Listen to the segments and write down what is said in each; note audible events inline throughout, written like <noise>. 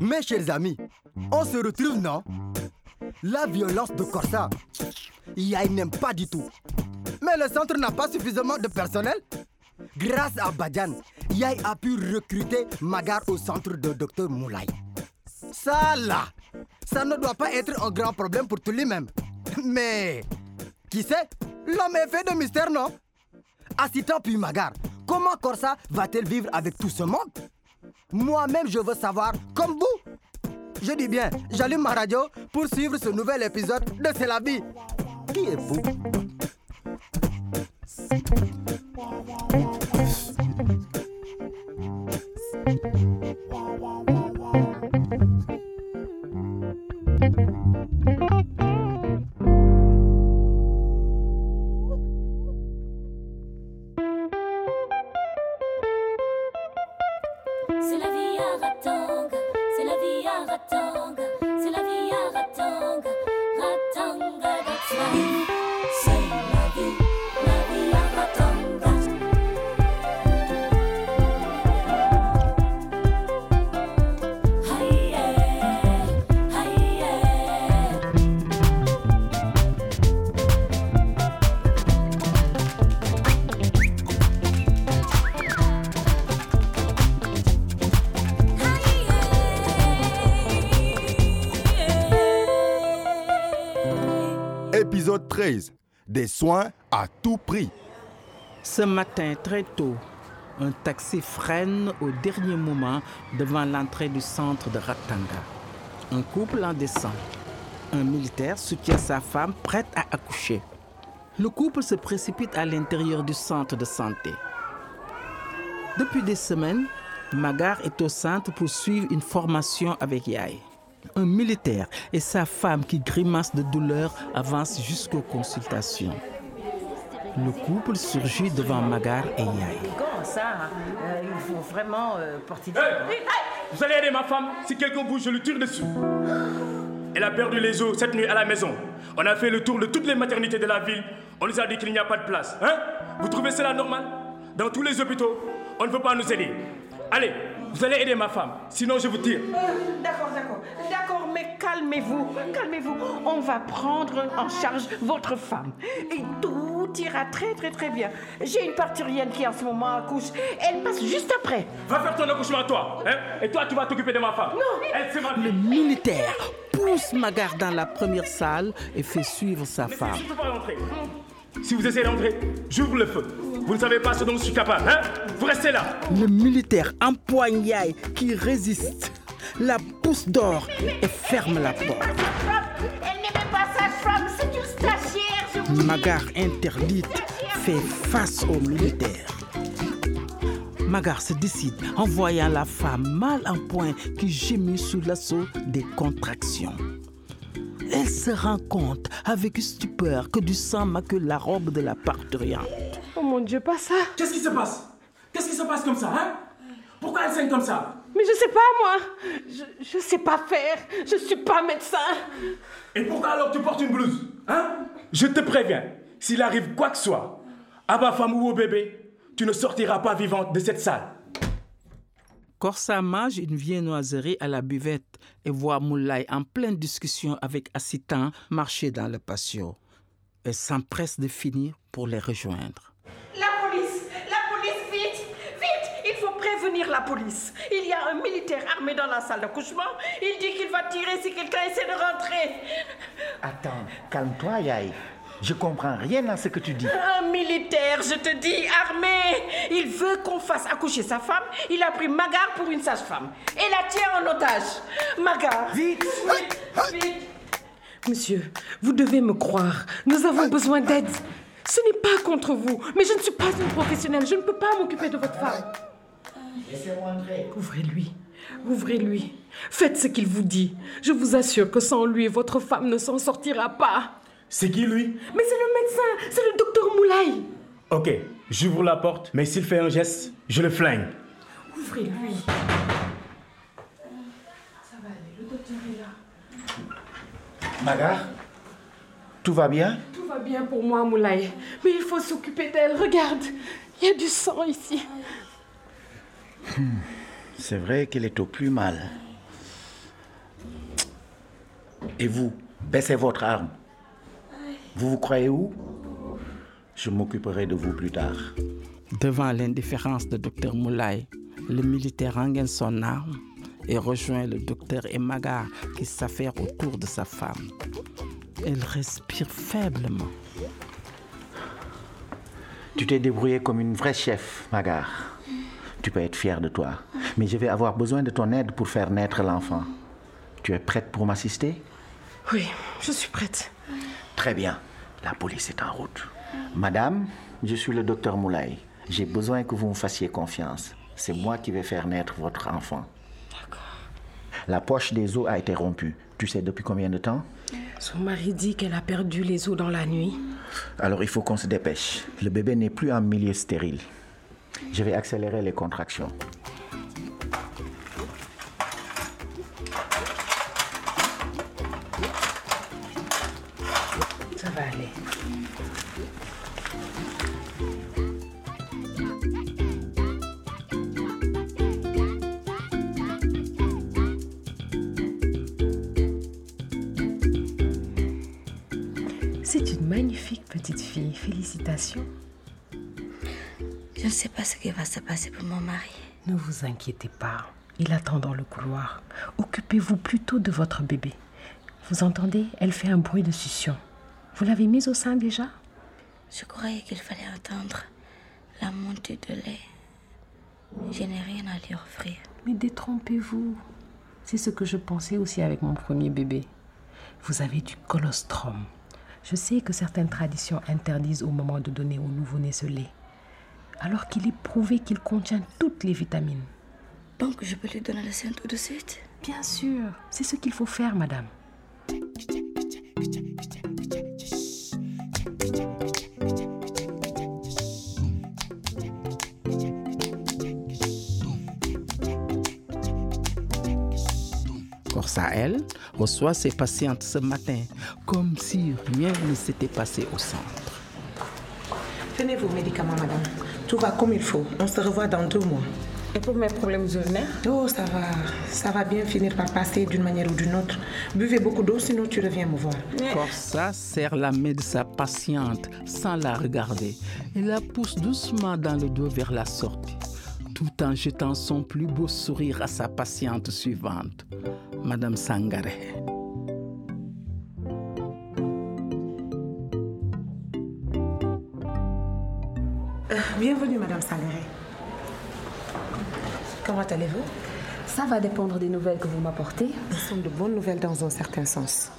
Mes chers amis, on se retrouve, non? La violence de Corsa, Yai n'aime pas du tout. Mais le centre n'a pas suffisamment de personnel. Grâce à Badjan, Yai a pu recruter Magar au centre de Dr Moulay. Ça là, ça ne doit pas être un grand problème pour tout lui-même. Mais, qui sait, l'homme est fait de mystère, non? Assistant puis Magar, comment Corsa va-t-elle vivre avec tout ce monde? Moi-même, je veux savoir, comme vous. Je dis bien, j'allume ma radio pour suivre ce nouvel épisode de C'est la vie. Qui est vous? Épisode 13. Des soins à tout prix. Ce matin, très tôt, un taxi freine au dernier moment devant l'entrée du centre de Ratanga. Un couple en descend. Un militaire soutient sa femme prête à accoucher. Le couple se précipite à l'intérieur du centre de santé. Depuis des semaines, Magar est au centre pour suivre une formation avec Yaï. Un militaire et sa femme qui grimace de douleur avancent jusqu'aux consultations. Le couple surgit devant Magar et Yaï. Comment ça euh, Il faut vraiment euh, porter du... Vous allez aider ma femme? Si quelqu'un bouge, je le tire dessus. Elle a perdu les os cette nuit à la maison. On a fait le tour de toutes les maternités de la ville. On nous a dit qu'il n'y a pas de place. Hein? Vous trouvez cela normal? Dans tous les hôpitaux, on ne veut pas nous aider. Allez, vous allez aider ma femme. Sinon, je vous tire. Euh, D'accord, d'accord. D'accord, mais calmez-vous. Calmez-vous. On va prendre en charge votre femme. Et tout ira très, très, très bien. J'ai une parturienne qui en ce moment accouche. Elle passe juste après. Va faire ton accouchement toi. Hein Et toi, tu vas t'occuper de ma femme. Non. Elle, c'est ma Le militaire pousse Magar dans la première salle et fait suivre sa femme. surtout pas rentrer. Si vous essayez d'entrer, j'ouvre le feu. Vous ne savez pas ce dont je suis capable, hein? Vous restez là. Le militaire empoigne Yaï qui résiste, la pousse dehors et ferme la porte. Elle n'est même pas sage-femme, c'est une stagiaire. je vous dis. Magar interdite fait face au militaire. Magar se décide en voyant la femme mal en point qui gémit sous l'assaut des contractions. Elle se rend compte avec stupeur que du sang maque la robe de la parturiente. Oh mon Dieu, pas ça. Qu'est-ce qui se passe? Qu'est-ce qui se passe comme ça, hein? Pourquoi elle saigne comme ça? Mais je sais pas, moi. Je, je sais pas faire. Je suis pas médecin. Et pourquoi alors tu portes une blouse Hein? Je te préviens, s'il arrive quoi que ce soit, à ma femme ou au bébé, tu ne sortiras pas vivante de cette salle. Corsa mange une viennoiserie à la buvette et voit Moulay en pleine discussion avec Assitan marcher dans le patio. Elle s'empresse de finir pour les rejoindre. La police La police, vite Vite Il faut prévenir la police. Il y a un militaire armé dans la salle d'accouchement. Il dit qu'il va tirer si quelqu'un essaie de rentrer. Attends, calme-toi, Yaï. Je comprends rien à ce que tu dis. Un militaire, je te dis, armé. Il veut qu'on fasse accoucher sa femme. Il a pris Magar pour une sage-femme et la tient en otage. Magar Vite Vite Vite Monsieur, vous devez me croire. Nous avons besoin d'aide. Ce n'est pas contre vous, mais je ne suis pas une professionnelle. Je ne peux pas m'occuper de votre femme. Laissez-moi entrer. Ouvrez-lui. Ouvrez-lui. Faites ce qu'il vous dit. Je vous assure que sans lui, votre femme ne s'en sortira pas. C'est qui lui? Mais c'est le médecin, c'est le docteur Moulay. Ok, j'ouvre la porte, mais s'il fait un geste, je le flingue. Ouvrez-lui. Ça va aller, le docteur est là. Magar, tout va bien? Tout va bien pour moi, Moulay. Mais il faut s'occuper d'elle. Regarde, Il y a du sang ici. C'est vrai qu'elle est au plus mal. Et vous, baissez votre arme. Vous vous croyez où? Je m'occuperai de vous plus tard. Devant l'indifférence de Dr Moulay, le militaire rengaine son arme et rejoint le docteur Emagar qui s'affaire autour de sa femme. Elle respire faiblement. Tu t'es débrouillé comme une vraie chef, Magar. Tu peux être fier de toi. Mais je vais avoir besoin de ton aide pour faire naître l'enfant. Tu es prête pour m'assister? Oui, je suis prête. Très bien. La police est en route. Madame, je suis le docteur Moulay. J'ai besoin que vous me fassiez confiance. C'est moi qui vais faire naître votre enfant. La poche des os a été rompue. Tu sais depuis combien de temps? Son mari dit qu'elle a perdu les os dans la nuit. Alors il faut qu'on se dépêche. Le bébé n'est plus en milieu stérile. Je vais accélérer les contractions. Ça va aller. C'est une magnifique petite fille. Félicitations. Je ne sais pas ce qui va se passer pour mon mari. Ne vous inquiétez pas. Il attend dans le couloir. Occupez-vous plutôt de votre bébé. Vous entendez Elle fait un bruit de succion. Vous l'avez mise au sein déjà? Je croyais qu'il fallait attendre la montée de lait. Je n'ai rien à lui offrir. Mais détrompez-vous. C'est ce que je pensais aussi avec mon premier bébé. Vous avez du colostrum. Je sais que certaines traditions interdisent au moment de donner au nouveau-né ce lait, alors qu'il est prouvé qu'il contient toutes les vitamines. Donc je peux lui donner le sein tout de suite? Bien sûr, c'est ce qu'il faut faire, madame. Corsa, elle, reçoit ses patientes ce matin, comme si rien ne s'était passé au centre. Tenez vos médicaments, madame. Tout va comme il faut. On se revoit dans deux mois. Et pour mes problèmes urinaires? Oh, ça va. Ça va bien finir par passer d'une manière ou d'une autre. Buvez beaucoup d'eau, sinon tu reviens me voir. Corsa serre la main de sa patiente sans la regarder et la pousse doucement dans le dos vers la sortie, tout en jetant son plus beau sourire à sa patiente suivante, Madame Sangaré. Bienvenue, madame Sangaré. Comment allez-vous? Ça va dépendre des nouvelles que vous m'apportez. Ce sont de bonnes nouvelles dans un certain sens.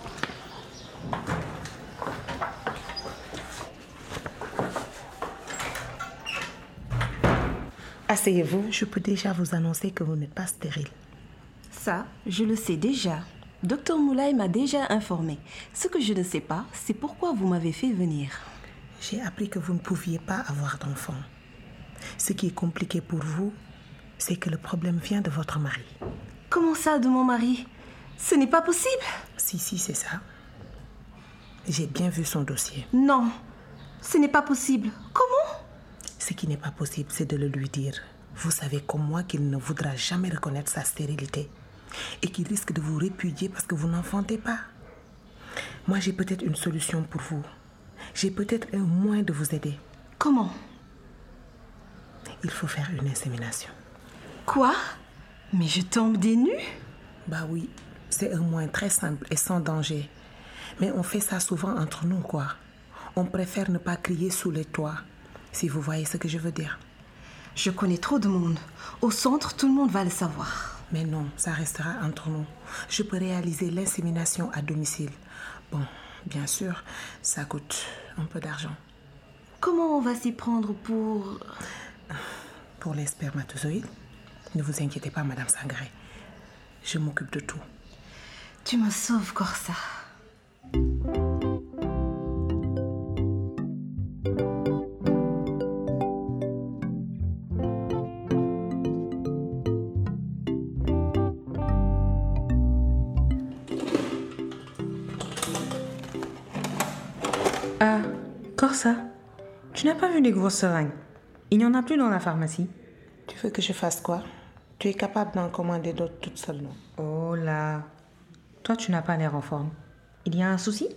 Asseyez-vous, je peux déjà vous annoncer que vous n'êtes pas stérile. Ça, je le sais déjà. Docteur Moulay m'a déjà informé. Ce que je ne sais pas, c'est pourquoi vous m'avez fait venir. J'ai appris que vous ne pouviez pas avoir d'enfant. Ce qui est compliqué pour vous, c'est que le problème vient de votre mari. Comment ça, de mon mari? Ce n'est pas possible. Si, si, c'est ça. J'ai bien vu son dossier. Non, ce n'est pas possible. Comment? Ce qui n'est pas possible, c'est de le lui dire. Vous savez comme moi qu'il ne voudra jamais reconnaître sa stérilité et qu'il risque de vous répudier parce que vous n'enfantez pas. Moi, j'ai peut-être une solution pour vous. J'ai peut-être un moyen de vous aider. Comment? Il faut faire une insémination. Quoi? Mais je tombe des nues? Bah oui, c'est un moyen très simple et sans danger. Mais on fait ça souvent entre nous, quoi. On préfère ne pas crier sous les toits, si vous voyez ce que je veux dire. Je connais trop de monde. Au centre, tout le monde va le savoir. Mais non, ça restera entre nous. Je peux réaliser l'insémination à domicile. Bon, bien sûr, ça coûte un peu d'argent. Comment on va s'y prendre pour... Pour les spermatozoïdes, ne vous inquiétez pas, Madame Sangaré. Je m'occupe de tout. Tu me sauves, Corsa. Corsa, tu n'as pas vu les grosses seringues Il n'y en a plus dans la pharmacie. Tu veux que je fasse quoi? Tu es capable d'en commander d'autres toute seule, non? Oh là. Toi, tu n'as pas l'air en forme. Il y a un souci?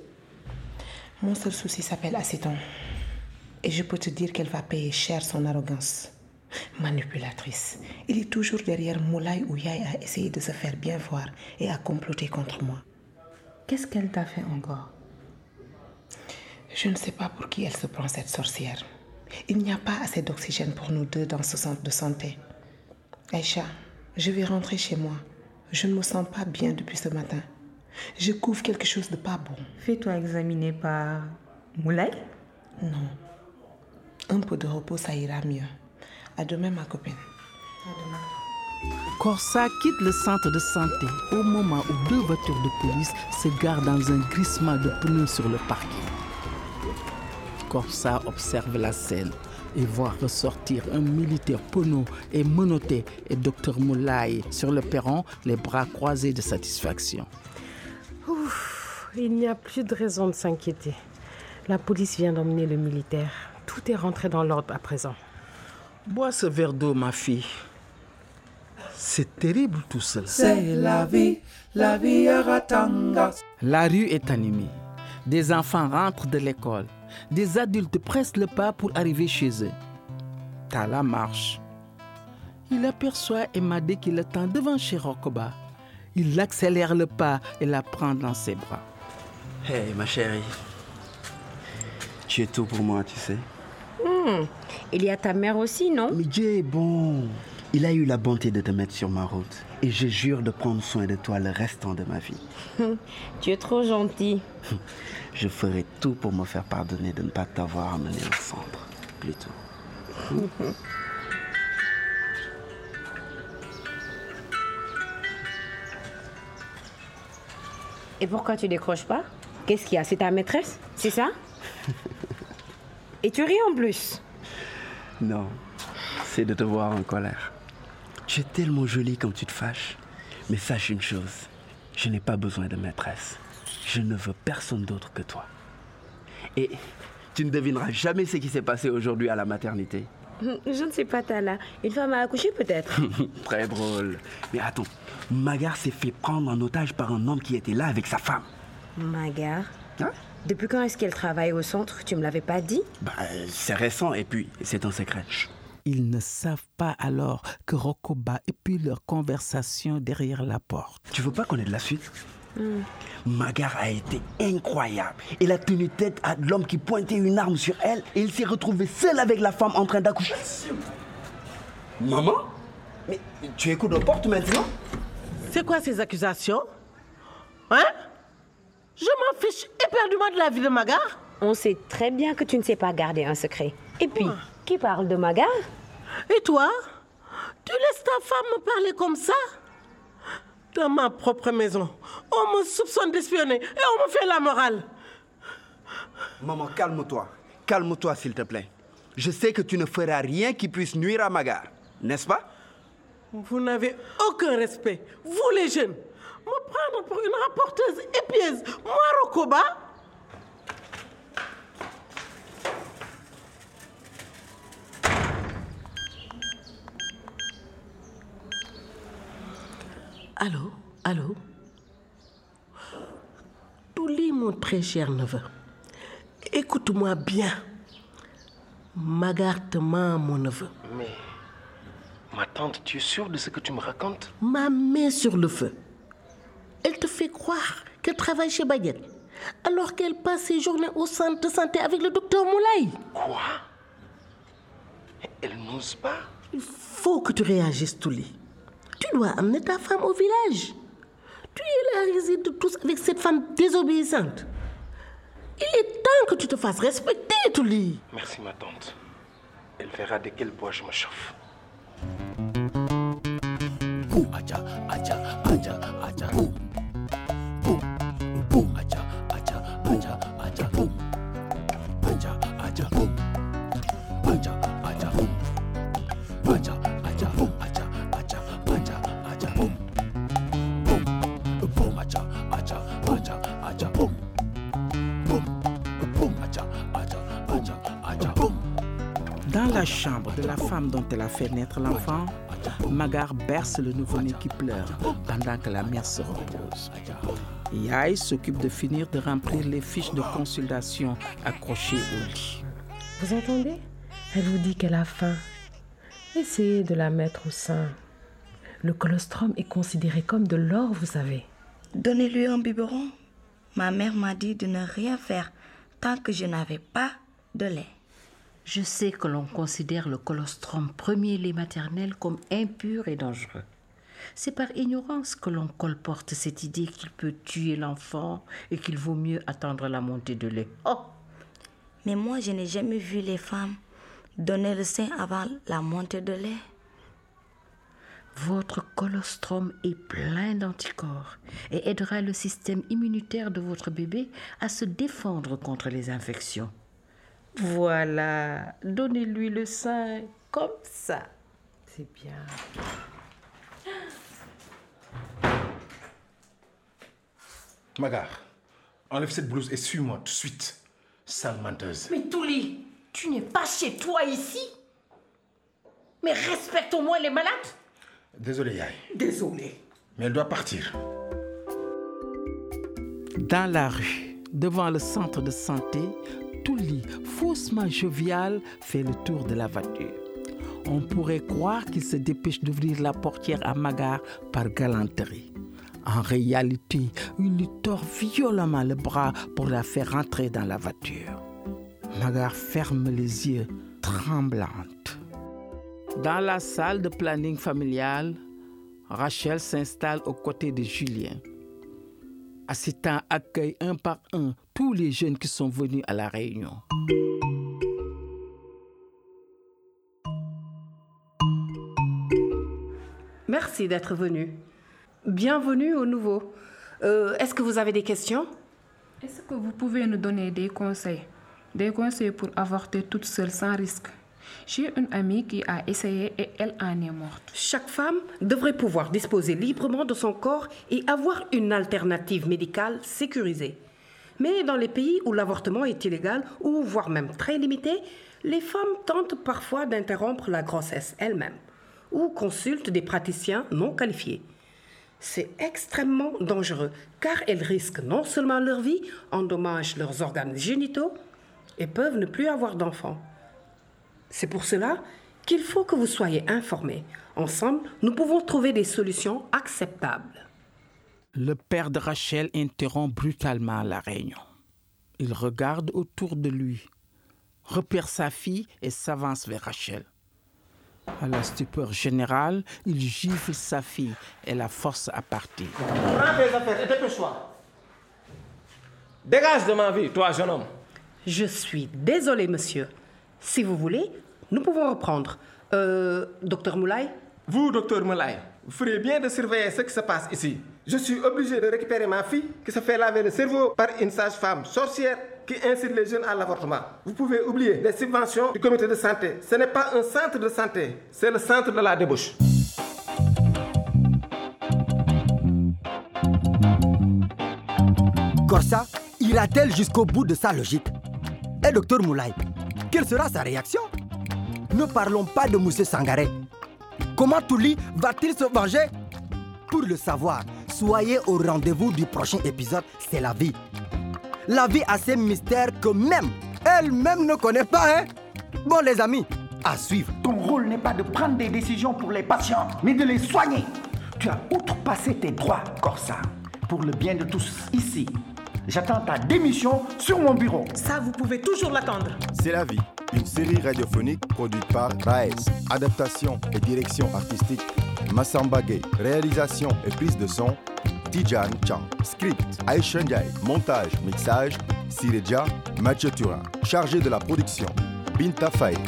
Mon seul souci s'appelle acéton. Et je peux te dire qu'elle va payer cher son arrogance. Manipulatrice. Il est toujours derrière Moulay ou Yaï à essayer de se faire bien voir et à comploter contre moi. Qu'est-ce qu'elle t'a fait encore? Je ne sais pas pour qui elle se prend cette sorcière. Il n'y a pas assez d'oxygène pour nous deux dans ce centre de santé. Aïcha, je vais rentrer chez moi. Je ne me sens pas bien depuis ce matin. Je couvre quelque chose de pas bon. Fais-toi examiner par Moulay Non. Un peu de repos, ça ira mieux. À demain, ma copine. Corsa quitte le centre de santé au moment où deux voitures de police se garent dans un glissement de pneus sur le parking. Corsa observe la scène et voit ressortir un militaire pono et menotté et Dr Moulay sur le perron, les bras croisés de satisfaction. Ouf, il n'y a plus de raison de s'inquiéter. La police vient d'emmener le militaire. Tout est rentré dans l'ordre à présent. Bois ce verre d'eau, ma fille. C'est terrible tout cela. C'est la vie, la vie à Ratanga. La rue est animée. Des enfants rentrent de l'école. Des adultes pressent le pas pour arriver chez eux. Tala marche. Il aperçoit Emma qui l'attend devant chez Rokoba. Il accélère le pas et la prend dans ses bras. Hey, ma chérie. Tu es tout pour moi, tu sais. Hmm, Il y a ta mère aussi, non? Mais Dieu est bon. Il a eu la bonté de te mettre sur ma route. Et je jure de prendre soin de toi le restant de ma vie. <laughs> Tu es trop gentil. <laughs> Je ferai tout pour me faire pardonner de ne pas t'avoir amené au centre. Plutôt. Et pourquoi tu décroches pas? Qu'est-ce qu'il y a? C'est ta maîtresse? C'est ça? <laughs> Et tu ris en plus? Non, c'est de te voir en colère. Tu es tellement jolie quand tu te fâches. Mais sache une chose, je n'ai pas besoin de maîtresse. Je ne veux personne d'autre que toi. Et tu ne devineras jamais ce qui s'est passé aujourd'hui à la maternité. Je ne sais pas, Tala. Une femme a accouché peut-être <laughs> Très drôle. Mais attends, Magar s'est fait prendre en otage par un homme qui était là avec sa femme. Magar Hein? Depuis quand est-ce qu'elle travaille au centre? Tu me l'avais pas dit? Bah, c'est récent et puis c'est un secret. Chut. Ils ne savent pas alors que Rokoba épie leur conversation derrière la porte. Tu veux pas connaître la suite? Hmm. Magar a été incroyable. Elle a tenu tête à l'homme qui pointait une arme sur elle et il s'est retrouvé seul avec la femme en train d'accoucher. Maman? Mais tu écoutes aux portes maintenant? C'est quoi ces accusations? Hein? Je m'en fiche éperdument de la vie de Magar. On sait très bien que tu ne sais pas garder un secret. Et puis, qui parle de Magar Et toi? Tu laisses ta femme me parler comme ça? Dans ma propre maison, on me soupçonne d'espionner et on me fait la morale. Maman, calme-toi. Calme-toi, s'il te plaît. Je sais que tu ne feras rien qui puisse nuire à Magar, n'est-ce pas? Vous n'avez aucun respect, vous les jeunes. Me prendre pour une rapporteuse épieuse, moi Rokoba Allô? Allô? Touli, mon très cher neveu, écoute-moi bien. Magar te ment, mon neveu. Mais, ma tante, tu es sûre de ce que tu me racontes? Ma main sur le feu. Elle te fait croire qu'elle travaille chez Baguette, alors qu'elle passe ses journées au centre de santé avec le docteur Moulay. Quoi? Elle n'ose pas? Il faut que tu réagisses, Touli. Tu dois amener ta femme au village. Tu es la réside de tous avec cette femme désobéissante. Il est temps que tu te fasses respecter, Touli. Merci, ma tante. Elle verra de quel bois je me chauffe. Dans la chambre de la femme dont elle a fait naître l'enfant, Magar berce le nouveau-né qui pleure pendant que la mère se repose. Yaï s'occupe de finir de remplir les fiches de consultation accrochées au lit. Vous entendez? Elle vous dit qu'elle a faim. Essayez de la mettre au sein. Le colostrum est considéré comme de l'or, vous savez. Donnez-lui un biberon. Ma mère m'a dit de ne rien faire tant que je n'avais pas de lait. Je sais que l'on considère le colostrum premier lait maternel comme impur et dangereux. C'est par ignorance que l'on colporte cette idée qu'il peut tuer l'enfant et qu'il vaut mieux attendre la montée de lait. Oh Mais moi, je n'ai jamais vu les femmes donner le sein avant la montée de lait. Votre colostrum est plein d'anticorps et aidera le système immunitaire de votre bébé à se défendre contre les infections. Voilà, donnez-lui le sein comme ça. C'est bien. Magar, enlève cette blouse et suis-moi tout de suite. Sale menteuse. Mais Touli, tu n'es pas chez toi ici? Mais respecte au moins les malades Désolé, Yaï. Désolé. Mais elle doit partir. Dans la rue, devant le centre de santé, Touli, faussement jovial, fait le tour de la voiture. On pourrait croire qu'il se dépêche d'ouvrir la portière à Magar par galanterie. En réalité, il lui tord violemment le bras pour la faire rentrer dans la voiture. Magar ferme les yeux, tremblante. Dans la salle de planning familial, Rachel s'installe aux côtés de Julien. Assistant accueille un par un tous les jeunes qui sont venus à la réunion. Merci d'être venu. Bienvenue au nouveau. Euh, Est-ce que vous avez des questions? Est-ce que vous pouvez nous donner des conseils? Des conseils pour avorter toute seule sans risque J'ai une amie qui a essayé et elle en est morte. Chaque femme devrait pouvoir disposer librement de son corps et avoir une alternative médicale sécurisée. Mais dans les pays où l'avortement est illégal ou voire même très limité, les femmes tentent parfois d'interrompre la grossesse elles-mêmes ou consultent des praticiens non qualifiés. C'est extrêmement dangereux car elles risquent non seulement leur vie, endommagent leurs organes génitaux et peuvent ne plus avoir d'enfants. C'est pour cela qu'il faut que vous soyez informés. Ensemble, nous pouvons trouver des solutions acceptables. Le père de Rachel interrompt brutalement la réunion. Il regarde autour de lui, repère sa fille et s'avance vers Rachel. À la stupeur générale, il gifle sa fille et la force à partir. Prends tes affaires et dépêche-toi. Dégage de ma vie, toi, jeune homme. Je suis désolée, monsieur. Si vous voulez, nous pouvons reprendre. Euh, docteur Moulay? Vous, docteur Moulay, vous feriez bien de surveiller ce qui se passe ici. Je suis obligé de récupérer ma fille qui se fait laver le cerveau par une sage-femme sorcière qui incite les jeunes à l'avortement. Vous pouvez oublier les subventions du comité de santé. Ce n'est pas un centre de santé, c'est le centre de la débauche. Corsa ira-t-elle jusqu'au bout de sa logique? Et docteur Moulay, quelle sera sa réaction? Ne parlons pas de Moussé Sangaré. Comment Touli va-t-il se venger? Pour le savoir, soyez au rendez-vous du prochain épisode C'est la vie. La vie a ses mystères que même elle-même ne connaît pas, hein? Bon les amis, à suivre. Ton rôle n'est pas de prendre des décisions pour les patients, mais de les soigner. Tu as outrepassé tes droits, Corsa, pour le bien de tous ici. J'attends ta démission sur mon bureau. Ça, vous pouvez toujours l'attendre. C'est la vie, une série radiophonique produite par Baez. Adaptation et direction artistique, Massamba Gay. Réalisation et prise de son, Tijan Chang. Script, Aisha. Montage, mixage, Sireja Mathieu Turin. Chargé de la production, Binta Faye.